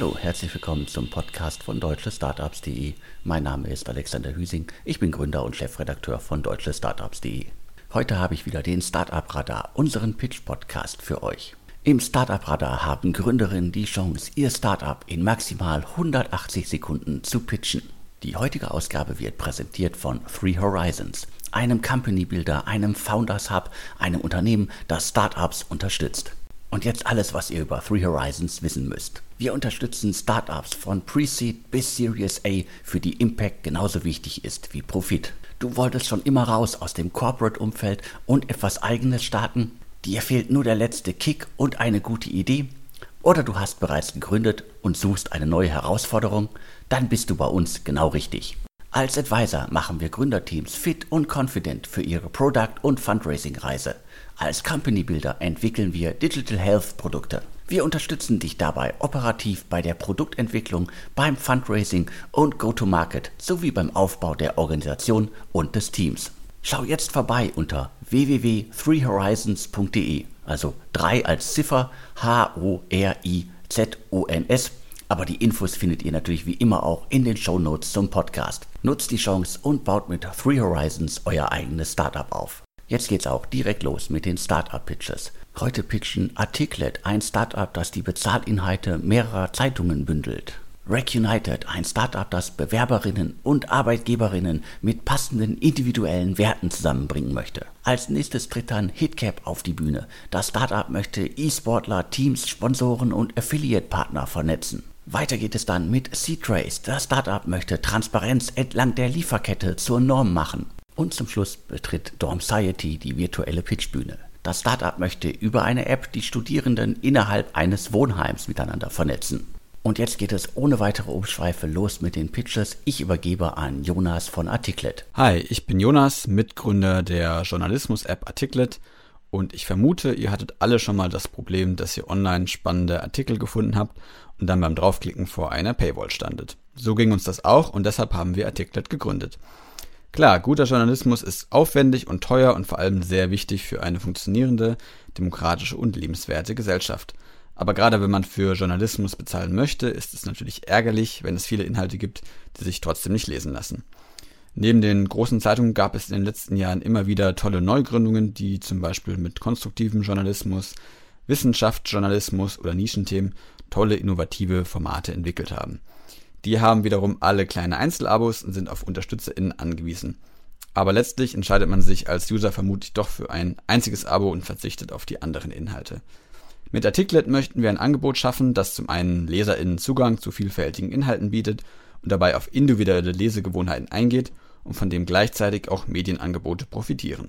Hallo, herzlich willkommen zum Podcast von deutschestartups.de. Mein Name ist Alexander Hüsing, ich bin Gründer und Chefredakteur von deutschestartups.de. Heute habe ich wieder den Startup Radar, unseren Pitch-Podcast für euch. Im Startup Radar haben Gründerinnen die Chance, ihr Startup in maximal 180 Sekunden zu pitchen. Die heutige Ausgabe wird präsentiert von Three Horizons, einem Company Builder, einem Founders Hub, einem Unternehmen, das Startups unterstützt. Und jetzt alles, was ihr über Three Horizons wissen müsst. Wir unterstützen Startups von Pre-Seed bis Series A, für die Impact genauso wichtig ist wie Profit. Du wolltest schon immer raus aus dem Corporate-Umfeld und etwas eigenes starten? Dir fehlt nur der letzte Kick und eine gute Idee? Oder du hast bereits gegründet und suchst eine neue Herausforderung? Dann bist du bei uns genau richtig. Als Advisor machen wir Gründerteams fit und confident für ihre Product- und Fundraising-Reise. Als Company Builder entwickeln wir Digital Health Produkte. Wir unterstützen dich dabei operativ bei der Produktentwicklung, beim Fundraising und Go-to-Market sowie beim Aufbau der Organisation und des Teams. Schau jetzt vorbei unter www.threehorizons.de, also 3 als Ziffer H-O-R-I-Z-O-N-S. Aber die Infos findet ihr natürlich wie immer auch in den Show Notes zum Podcast. Nutzt die Chance und baut mit Three Horizons euer eigenes Startup auf. Jetzt geht's auch direkt los mit den Startup-Pitches. Heute pitchen Articlet, ein Startup, das die Bezahlinhalte mehrerer Zeitungen bündelt. Rec United, ein Startup, das Bewerberinnen und Arbeitgeberinnen mit passenden individuellen Werten zusammenbringen möchte. Als nächstes tritt dann Hitcap auf die Bühne. Das Startup möchte E-Sportler, Teams, Sponsoren und Affiliate-Partner vernetzen. Weiter geht es dann mit C-Trace. Das Startup möchte Transparenz entlang der Lieferkette zur Norm machen. Und zum Schluss betritt Dormsiety die virtuelle Pitchbühne. Das Startup möchte über eine App die Studierenden innerhalb eines Wohnheims miteinander vernetzen. Und jetzt geht es ohne weitere Umschweife los mit den Pitches. Ich übergebe an Jonas von Articlet. Hi, ich bin Jonas, Mitgründer der Journalismus-App Articlet. Und ich vermute, ihr hattet alle schon mal das Problem, dass ihr online spannende Artikel gefunden habt und dann beim Draufklicken vor einer Paywall standet. So ging uns das auch und deshalb haben wir Articlet gegründet. Klar, guter Journalismus ist aufwendig und teuer und vor allem sehr wichtig für eine funktionierende, demokratische und lebenswerte Gesellschaft. Aber gerade wenn man für Journalismus bezahlen möchte, ist es natürlich ärgerlich, wenn es viele Inhalte gibt, die sich trotzdem nicht lesen lassen. Neben den großen Zeitungen gab es in den letzten Jahren immer wieder tolle Neugründungen, die zum Beispiel mit konstruktivem Journalismus, Wissenschaftsjournalismus oder Nischenthemen tolle innovative Formate entwickelt haben. Die haben wiederum alle kleine Einzelabos und sind auf UnterstützerInnen angewiesen. Aber letztlich entscheidet man sich als User vermutlich doch für ein einziges Abo und verzichtet auf die anderen Inhalte. Mit Articlet möchten wir ein Angebot schaffen, das zum einen LeserInnen Zugang zu vielfältigen Inhalten bietet und dabei auf individuelle Lesegewohnheiten eingeht und von dem gleichzeitig auch Medienangebote profitieren.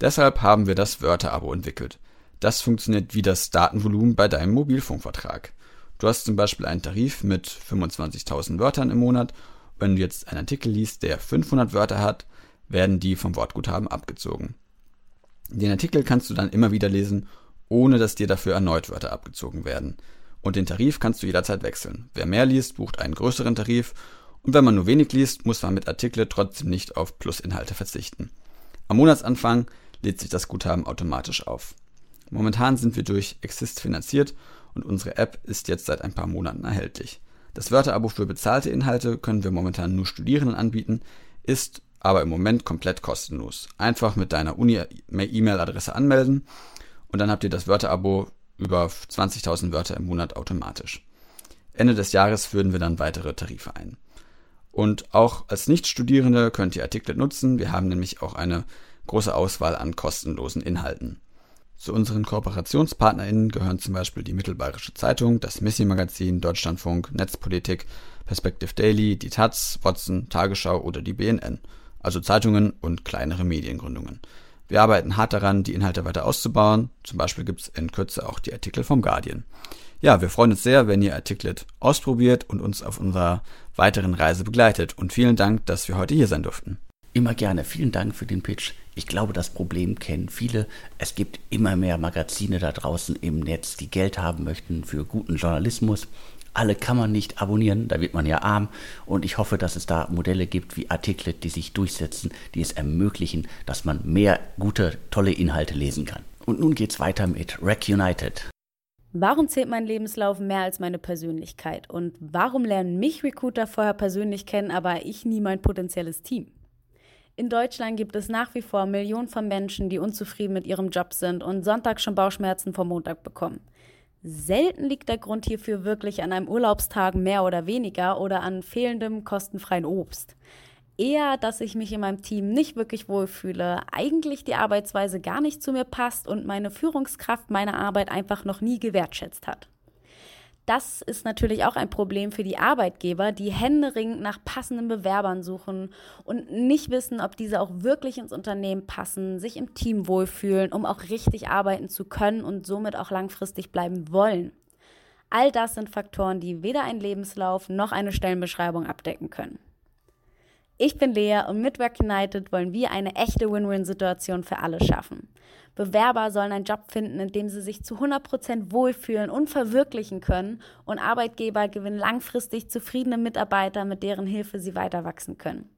Deshalb haben wir das Wörterabo entwickelt. Das funktioniert wie das Datenvolumen bei deinem Mobilfunkvertrag. Du hast zum Beispiel einen Tarif mit 25.000 Wörtern im Monat. Wenn du jetzt einen Artikel liest, der 500 Wörter hat, werden die vom Wortguthaben abgezogen. Den Artikel kannst du dann immer wieder lesen ohne dass dir dafür erneut Wörter abgezogen werden. Und den Tarif kannst du jederzeit wechseln. Wer mehr liest, bucht einen größeren Tarif und wenn man nur wenig liest, muss man mit Artikel trotzdem nicht auf Plusinhalte verzichten. Am Monatsanfang lädt sich das Guthaben automatisch auf. Momentan sind wir durch Exist finanziert und unsere App ist jetzt seit ein paar Monaten erhältlich. Das Wörterabo für bezahlte Inhalte können wir momentan nur Studierenden anbieten, ist aber im Moment komplett kostenlos. Einfach mit deiner Uni-E-Mail-Adresse anmelden und dann habt ihr das Wörterabo über 20.000 Wörter im Monat automatisch. Ende des Jahres führen wir dann weitere Tarife ein. Und auch als Nichtstudierende könnt ihr Artikel nutzen. Wir haben nämlich auch eine große Auswahl an kostenlosen Inhalten. Zu unseren KooperationspartnerInnen gehören zum Beispiel die Mittelbayerische Zeitung, das Messi-Magazin, Deutschlandfunk, Netzpolitik, Perspective Daily, die Taz, Watson, Tagesschau oder die BNN. Also Zeitungen und kleinere Mediengründungen. Wir arbeiten hart daran, die Inhalte weiter auszubauen. Zum Beispiel gibt es in Kürze auch die Artikel vom Guardian. Ja, wir freuen uns sehr, wenn ihr Artiklet ausprobiert und uns auf unserer weiteren Reise begleitet. Und vielen Dank, dass wir heute hier sein durften. Immer gerne. Vielen Dank für den Pitch. Ich glaube, das Problem kennen viele. Es gibt immer mehr Magazine da draußen im Netz, die Geld haben möchten für guten Journalismus. Alle kann man nicht abonnieren, da wird man ja arm. Und ich hoffe, dass es da Modelle gibt wie Artikel, die sich durchsetzen, die es ermöglichen, dass man mehr gute, tolle Inhalte lesen kann. Und nun geht's weiter mit Rec United. Warum zählt mein Lebenslauf mehr als meine Persönlichkeit? Und warum lernen mich Recruiter vorher persönlich kennen, aber ich nie mein potenzielles Team? In Deutschland gibt es nach wie vor Millionen von Menschen, die unzufrieden mit ihrem Job sind und Sonntag schon Bauchschmerzen vom Montag bekommen. Selten liegt der Grund hierfür wirklich an einem Urlaubstag mehr oder weniger oder an fehlendem kostenfreien Obst. Eher, dass ich mich in meinem Team nicht wirklich wohlfühle, eigentlich die Arbeitsweise gar nicht zu mir passt und meine Führungskraft meine Arbeit einfach noch nie gewertschätzt hat. Das ist natürlich auch ein Problem für die Arbeitgeber, die händeringend nach passenden Bewerbern suchen und nicht wissen, ob diese auch wirklich ins Unternehmen passen, sich im Team wohlfühlen, um auch richtig arbeiten zu können und somit auch langfristig bleiben wollen. All das sind Faktoren, die weder ein Lebenslauf noch eine Stellenbeschreibung abdecken können. Ich bin Lea und mit Work United wollen wir eine echte Win-Win-Situation für alle schaffen. Bewerber sollen einen Job finden, in dem sie sich zu 100% wohlfühlen und verwirklichen können und Arbeitgeber gewinnen langfristig zufriedene Mitarbeiter, mit deren Hilfe sie weiter wachsen können.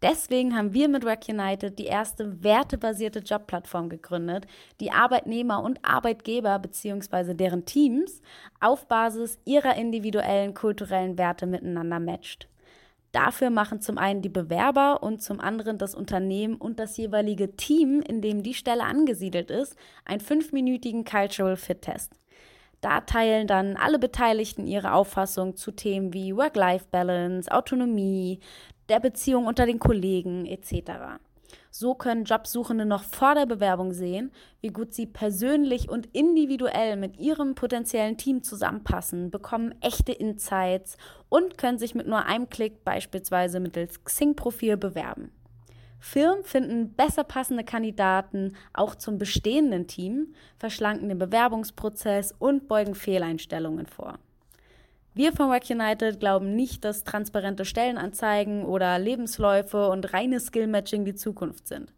Deswegen haben wir mit Work United die erste wertebasierte Jobplattform gegründet, die Arbeitnehmer und Arbeitgeber bzw. deren Teams auf Basis ihrer individuellen kulturellen Werte miteinander matcht. Dafür machen zum einen die Bewerber und zum anderen das Unternehmen und das jeweilige Team, in dem die Stelle angesiedelt ist, einen fünfminütigen Cultural Fit Test. Da teilen dann alle Beteiligten ihre Auffassung zu Themen wie Work-Life-Balance, Autonomie, der Beziehung unter den Kollegen etc. So können Jobsuchende noch vor der Bewerbung sehen, wie gut sie persönlich und individuell mit ihrem potenziellen Team zusammenpassen, bekommen echte Insights und können sich mit nur einem Klick beispielsweise mittels Xing-Profil bewerben. Firmen finden besser passende Kandidaten auch zum bestehenden Team, verschlanken den Bewerbungsprozess und beugen Fehleinstellungen vor. Wir von Work United glauben nicht, dass transparente Stellenanzeigen oder Lebensläufe und reines Skill-Matching die Zukunft sind.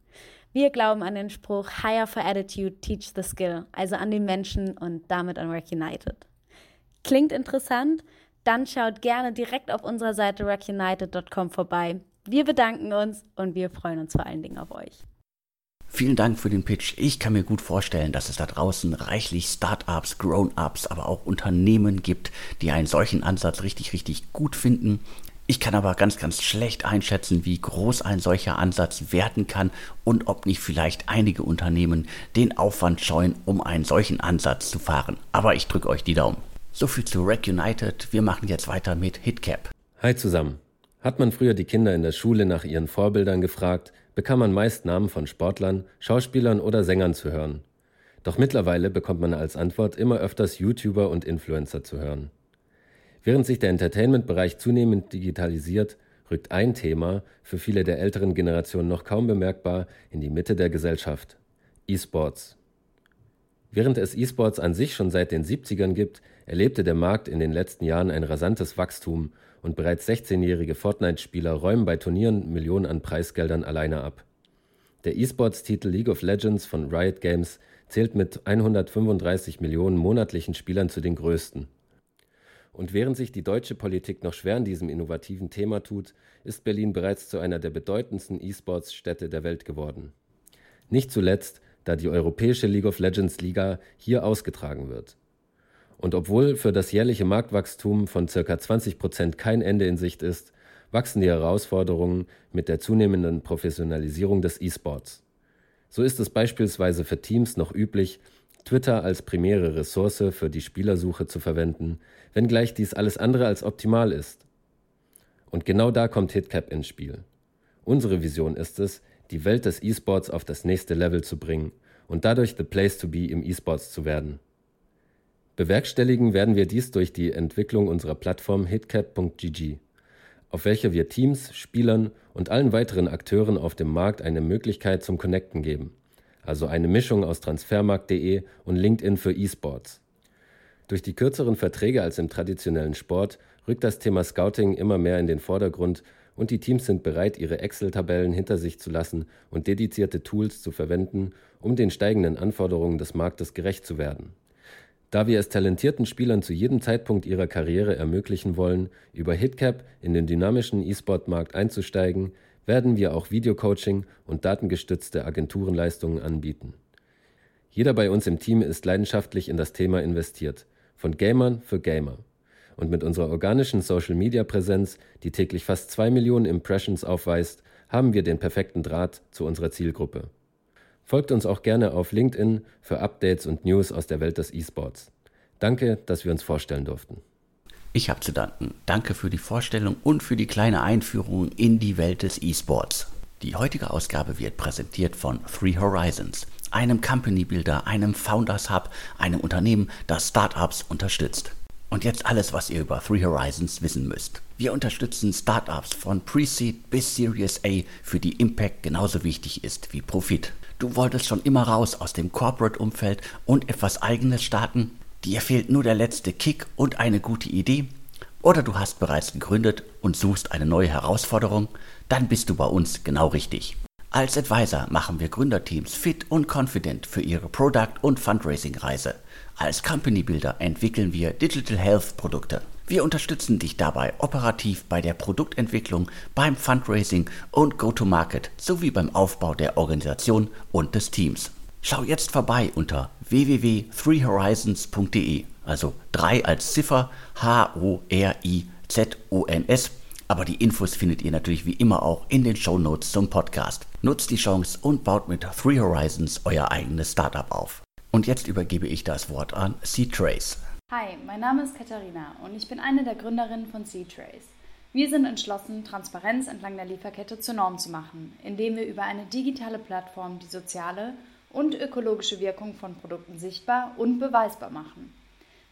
Wir glauben an den Spruch Hire for Attitude, Teach the Skill, also an den Menschen und damit an Work United. Klingt interessant? Dann schaut gerne direkt auf unserer Seite workunited.com vorbei. Wir bedanken uns und wir freuen uns vor allen Dingen auf euch. Vielen Dank für den Pitch. Ich kann mir gut vorstellen, dass es da draußen reichlich Startups, Grown-ups, aber auch Unternehmen gibt, die einen solchen Ansatz richtig, richtig gut finden. Ich kann aber ganz, ganz schlecht einschätzen, wie groß ein solcher Ansatz werden kann und ob nicht vielleicht einige Unternehmen den Aufwand scheuen, um einen solchen Ansatz zu fahren. Aber ich drücke euch die Daumen. So viel zu Rec United. Wir machen jetzt weiter mit Hitcap. Hi zusammen. Hat man früher die Kinder in der Schule nach ihren Vorbildern gefragt, bekam man meist Namen von Sportlern, Schauspielern oder Sängern zu hören. Doch mittlerweile bekommt man als Antwort immer öfters YouTuber und Influencer zu hören. Während sich der Entertainment-Bereich zunehmend digitalisiert, rückt ein Thema für viele der älteren Generationen noch kaum bemerkbar in die Mitte der Gesellschaft. E-Sports. Während es E-Sports an sich schon seit den 70ern gibt, erlebte der Markt in den letzten Jahren ein rasantes Wachstum und bereits 16-jährige Fortnite-Spieler räumen bei Turnieren Millionen an Preisgeldern alleine ab. Der E-Sports-Titel League of Legends von Riot Games zählt mit 135 Millionen monatlichen Spielern zu den größten. Und während sich die deutsche Politik noch schwer an diesem innovativen Thema tut, ist Berlin bereits zu einer der bedeutendsten E-Sports-Städte der Welt geworden. Nicht zuletzt, da die europäische League of Legends Liga hier ausgetragen wird. Und obwohl für das jährliche Marktwachstum von ca. 20 Prozent kein Ende in Sicht ist, wachsen die Herausforderungen mit der zunehmenden Professionalisierung des E-Sports. So ist es beispielsweise für Teams noch üblich, Twitter als primäre Ressource für die Spielersuche zu verwenden, wenngleich dies alles andere als optimal ist. Und genau da kommt Hitcap ins Spiel. Unsere Vision ist es, die Welt des E-Sports auf das nächste Level zu bringen und dadurch the place to be im E-Sports zu werden. Bewerkstelligen werden wir dies durch die Entwicklung unserer Plattform hitcap.gg, auf welcher wir Teams, Spielern und allen weiteren Akteuren auf dem Markt eine Möglichkeit zum Connecten geben, also eine Mischung aus Transfermarkt.de und LinkedIn für E-Sports. Durch die kürzeren Verträge als im traditionellen Sport rückt das Thema Scouting immer mehr in den Vordergrund und die Teams sind bereit, ihre Excel-Tabellen hinter sich zu lassen und dedizierte Tools zu verwenden, um den steigenden Anforderungen des Marktes gerecht zu werden. Da wir es talentierten Spielern zu jedem Zeitpunkt ihrer Karriere ermöglichen wollen, über Hitcap in den dynamischen E-Sport-Markt einzusteigen, werden wir auch Videocoaching und datengestützte Agenturenleistungen anbieten. Jeder bei uns im Team ist leidenschaftlich in das Thema investiert. Von Gamern für Gamer. Und mit unserer organischen Social-Media-Präsenz, die täglich fast zwei Millionen Impressions aufweist, haben wir den perfekten Draht zu unserer Zielgruppe. Folgt uns auch gerne auf LinkedIn für Updates und News aus der Welt des E-Sports. Danke, dass wir uns vorstellen durften. Ich habe zu danken. Danke für die Vorstellung und für die kleine Einführung in die Welt des E-Sports. Die heutige Ausgabe wird präsentiert von Three Horizons, einem Company Builder, einem Founders Hub, einem Unternehmen, das Startups unterstützt. Und jetzt alles, was ihr über Three Horizons wissen müsst. Wir unterstützen Startups von Pre-Seed bis Series A, für die Impact genauso wichtig ist wie Profit. Du wolltest schon immer raus aus dem Corporate-Umfeld und etwas eigenes starten? Dir fehlt nur der letzte Kick und eine gute Idee? Oder du hast bereits gegründet und suchst eine neue Herausforderung? Dann bist du bei uns genau richtig. Als Advisor machen wir Gründerteams fit und confident für ihre Product- und Fundraising-Reise. Als Company Builder entwickeln wir Digital Health Produkte. Wir unterstützen dich dabei operativ bei der Produktentwicklung, beim Fundraising und Go-to-Market sowie beim Aufbau der Organisation und des Teams. Schau jetzt vorbei unter www.threehorizons.de, also 3 als Ziffer H-O-R-I-Z-O-N-S. Aber die Infos findet ihr natürlich wie immer auch in den Show Notes zum Podcast. Nutzt die Chance und baut mit Three Horizons euer eigenes Startup auf. Und jetzt übergebe ich das Wort an C-Trace. Hi, mein Name ist Katharina und ich bin eine der Gründerinnen von C-Trace. Wir sind entschlossen, Transparenz entlang der Lieferkette zur Norm zu machen, indem wir über eine digitale Plattform die soziale und ökologische Wirkung von Produkten sichtbar und beweisbar machen.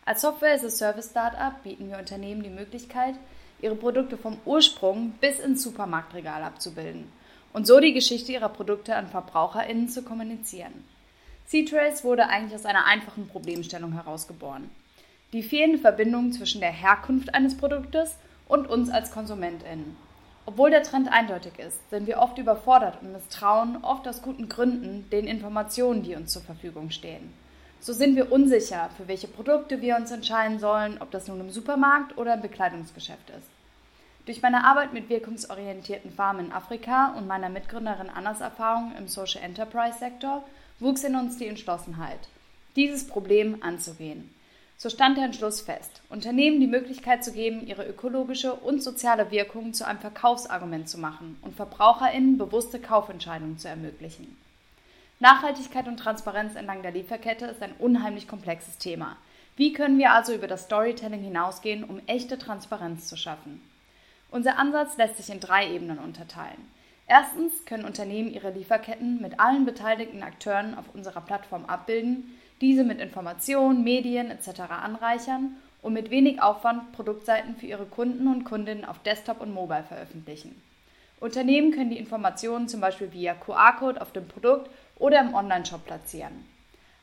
Als Software-as-a-Service-Startup bieten wir Unternehmen die Möglichkeit, ihre Produkte vom Ursprung bis ins Supermarktregal abzubilden und so die Geschichte ihrer Produkte an VerbraucherInnen zu kommunizieren. C-Trace wurde eigentlich aus einer einfachen Problemstellung herausgeboren. Die fehlende Verbindung zwischen der Herkunft eines Produktes und uns als KonsumentInnen. Obwohl der Trend eindeutig ist, sind wir oft überfordert und misstrauen, oft aus guten Gründen, den Informationen, die uns zur Verfügung stehen. So sind wir unsicher, für welche Produkte wir uns entscheiden sollen, ob das nun im Supermarkt oder im Bekleidungsgeschäft ist. Durch meine Arbeit mit wirkungsorientierten Farmen in Afrika und meiner Mitgründerin Annas Erfahrung im Social Enterprise Sektor wuchs in uns die Entschlossenheit, dieses Problem anzugehen. So stand der Entschluss fest, Unternehmen die Möglichkeit zu geben, ihre ökologische und soziale Wirkung zu einem Verkaufsargument zu machen und VerbraucherInnen bewusste Kaufentscheidungen zu ermöglichen. Nachhaltigkeit und Transparenz entlang der Lieferkette ist ein unheimlich komplexes Thema. Wie können wir also über das Storytelling hinausgehen, um echte Transparenz zu schaffen? Unser Ansatz lässt sich in drei Ebenen unterteilen. Erstens können Unternehmen ihre Lieferketten mit allen beteiligten Akteuren auf unserer Plattform abbilden, diese mit Informationen, Medien etc. anreichern und mit wenig Aufwand Produktseiten für ihre Kunden und Kundinnen auf Desktop und Mobile veröffentlichen. Unternehmen können die Informationen zum Beispiel via QR-Code auf dem Produkt oder im Onlineshop platzieren.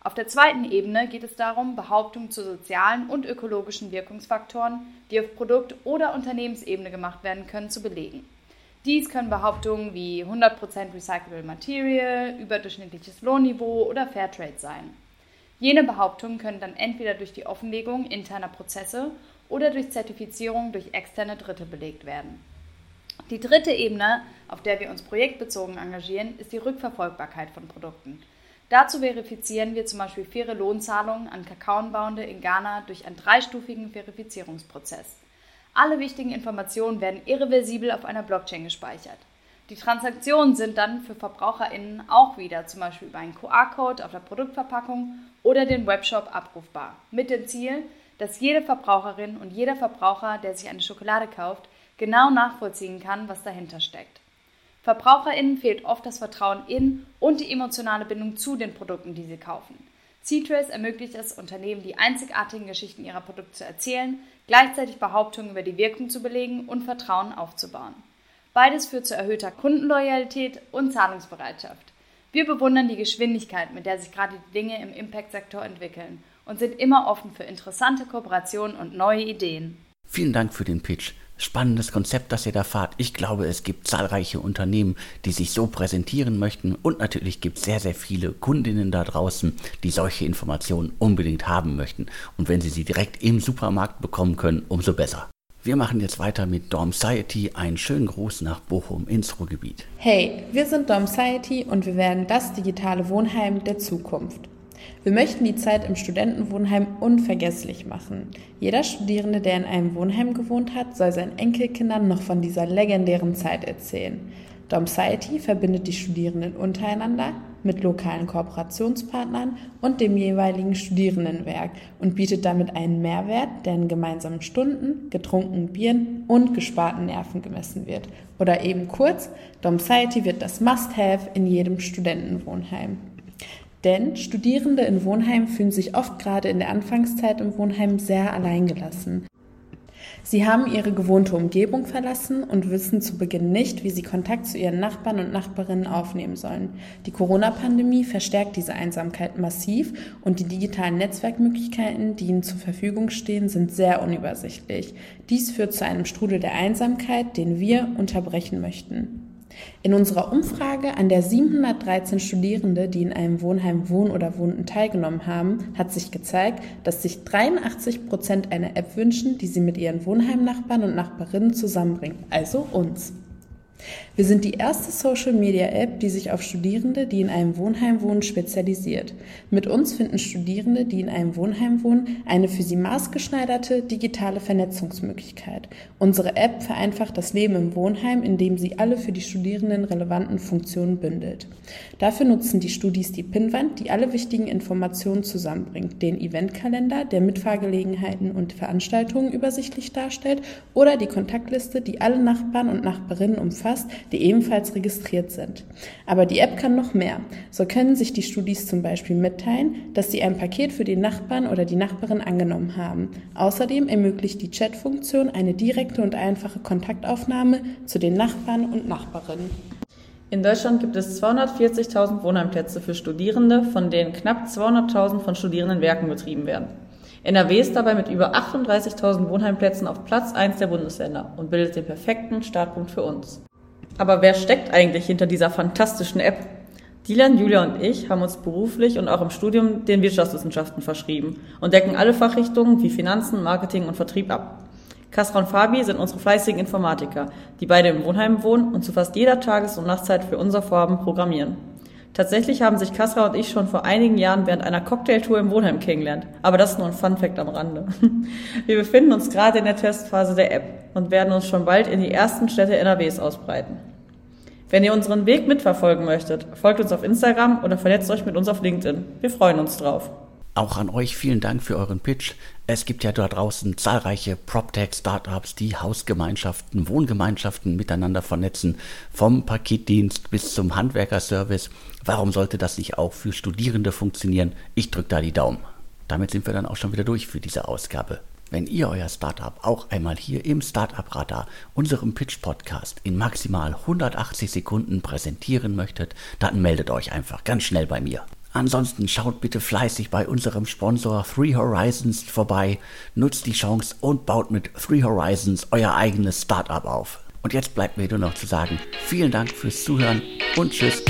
Auf der zweiten Ebene geht es darum, Behauptungen zu sozialen und ökologischen Wirkungsfaktoren, die auf Produkt- oder Unternehmensebene gemacht werden können, zu belegen. Dies können Behauptungen wie 100% Recyclable Material, überdurchschnittliches Lohnniveau oder Fairtrade sein. Jene Behauptungen können dann entweder durch die Offenlegung interner Prozesse oder durch Zertifizierung durch externe Dritte belegt werden. Die dritte Ebene, auf der wir uns projektbezogen engagieren, ist die Rückverfolgbarkeit von Produkten. Dazu verifizieren wir zum Beispiel faire Lohnzahlungen an Kakaoanbauende in Ghana durch einen dreistufigen Verifizierungsprozess. Alle wichtigen Informationen werden irreversibel auf einer Blockchain gespeichert. Die Transaktionen sind dann für VerbraucherInnen auch wieder zum Beispiel über einen QR-Code auf der Produktverpackung oder den Webshop abrufbar. Mit dem Ziel, dass jede Verbraucherin und jeder Verbraucher, der sich eine Schokolade kauft, genau nachvollziehen kann, was dahinter steckt. VerbraucherInnen fehlt oft das Vertrauen in und die emotionale Bindung zu den Produkten, die sie kaufen. C-Trace ermöglicht es Unternehmen, die einzigartigen Geschichten ihrer Produkte zu erzählen, gleichzeitig Behauptungen über die Wirkung zu belegen und Vertrauen aufzubauen. Beides führt zu erhöhter Kundenloyalität und Zahlungsbereitschaft. Wir bewundern die Geschwindigkeit, mit der sich gerade die Dinge im Impact-Sektor entwickeln und sind immer offen für interessante Kooperationen und neue Ideen. Vielen Dank für den Pitch. Spannendes Konzept, das ihr da fahrt. Ich glaube, es gibt zahlreiche Unternehmen, die sich so präsentieren möchten und natürlich gibt es sehr, sehr viele Kundinnen da draußen, die solche Informationen unbedingt haben möchten. Und wenn sie sie direkt im Supermarkt bekommen können, umso besser. Wir machen jetzt weiter mit Dormciety. Einen schönen Gruß nach Bochum ins Ruhrgebiet. Hey, wir sind Dormciety und wir werden das digitale Wohnheim der Zukunft. Wir möchten die Zeit im Studentenwohnheim unvergesslich machen. Jeder Studierende, der in einem Wohnheim gewohnt hat, soll seinen Enkelkindern noch von dieser legendären Zeit erzählen. Domsciety verbindet die Studierenden untereinander mit lokalen Kooperationspartnern und dem jeweiligen Studierendenwerk und bietet damit einen Mehrwert, der in gemeinsamen Stunden, getrunkenen Bieren und gesparten Nerven gemessen wird. Oder eben kurz, Domsciety wird das Must-Have in jedem Studentenwohnheim. Denn Studierende in Wohnheimen fühlen sich oft gerade in der Anfangszeit im Wohnheim sehr alleingelassen. Sie haben ihre gewohnte Umgebung verlassen und wissen zu Beginn nicht, wie sie Kontakt zu ihren Nachbarn und Nachbarinnen aufnehmen sollen. Die Corona-Pandemie verstärkt diese Einsamkeit massiv und die digitalen Netzwerkmöglichkeiten, die ihnen zur Verfügung stehen, sind sehr unübersichtlich. Dies führt zu einem Strudel der Einsamkeit, den wir unterbrechen möchten. In unserer Umfrage, an der 713 Studierende, die in einem Wohnheim wohnen oder wohnten, teilgenommen haben, hat sich gezeigt, dass sich 83 Prozent eine App wünschen, die sie mit ihren Wohnheimnachbarn und Nachbarinnen zusammenbringt, also uns. Wir sind die erste Social-Media-App, die sich auf Studierende, die in einem Wohnheim wohnen, spezialisiert. Mit uns finden Studierende, die in einem Wohnheim wohnen, eine für sie maßgeschneiderte digitale Vernetzungsmöglichkeit. Unsere App vereinfacht das Leben im Wohnheim, indem sie alle für die Studierenden relevanten Funktionen bündelt. Dafür nutzen die Studis die Pinnwand, die alle wichtigen Informationen zusammenbringt, den Eventkalender, der Mitfahrgelegenheiten und Veranstaltungen übersichtlich darstellt, oder die Kontaktliste, die alle Nachbarn und Nachbarinnen umfasst umfasst, die ebenfalls registriert sind. Aber die App kann noch mehr. So können sich die Studis zum Beispiel mitteilen, dass sie ein Paket für den Nachbarn oder die Nachbarin angenommen haben. Außerdem ermöglicht die Chat-Funktion eine direkte und einfache Kontaktaufnahme zu den Nachbarn und Nachbarinnen. In Deutschland gibt es 240.000 Wohnheimplätze für Studierende, von denen knapp 200.000 von Studierendenwerken betrieben werden. NRW ist dabei mit über 38.000 Wohnheimplätzen auf Platz 1 der Bundesländer und bildet den perfekten Startpunkt für uns. Aber wer steckt eigentlich hinter dieser fantastischen App? Dylan, Julia und ich haben uns beruflich und auch im Studium den Wirtschaftswissenschaften verschrieben und decken alle Fachrichtungen wie Finanzen, Marketing und Vertrieb ab. Kasra und Fabi sind unsere fleißigen Informatiker, die beide im Wohnheim wohnen und zu fast jeder Tages- und Nachtzeit für unser Vorhaben programmieren. Tatsächlich haben sich Kasra und ich schon vor einigen Jahren während einer Cocktailtour im Wohnheim kennengelernt. Aber das ist nur ein Fun-Fact am Rande. Wir befinden uns gerade in der Testphase der App und werden uns schon bald in die ersten Städte NRWs ausbreiten. Wenn ihr unseren Weg mitverfolgen möchtet, folgt uns auf Instagram oder vernetzt euch mit uns auf LinkedIn. Wir freuen uns drauf. Auch an euch vielen Dank für euren Pitch. Es gibt ja da draußen zahlreiche PropTech-Startups, die Hausgemeinschaften, Wohngemeinschaften miteinander vernetzen, vom Paketdienst bis zum Handwerkerservice. Warum sollte das nicht auch für Studierende funktionieren? Ich drücke da die Daumen. Damit sind wir dann auch schon wieder durch für diese Ausgabe. Wenn ihr euer Startup auch einmal hier im Startup Radar, unserem Pitch Podcast, in maximal 180 Sekunden präsentieren möchtet, dann meldet euch einfach ganz schnell bei mir. Ansonsten schaut bitte fleißig bei unserem Sponsor Three Horizons vorbei, nutzt die Chance und baut mit Three Horizons euer eigenes Startup auf. Und jetzt bleibt mir nur noch zu sagen, vielen Dank fürs Zuhören und tschüss.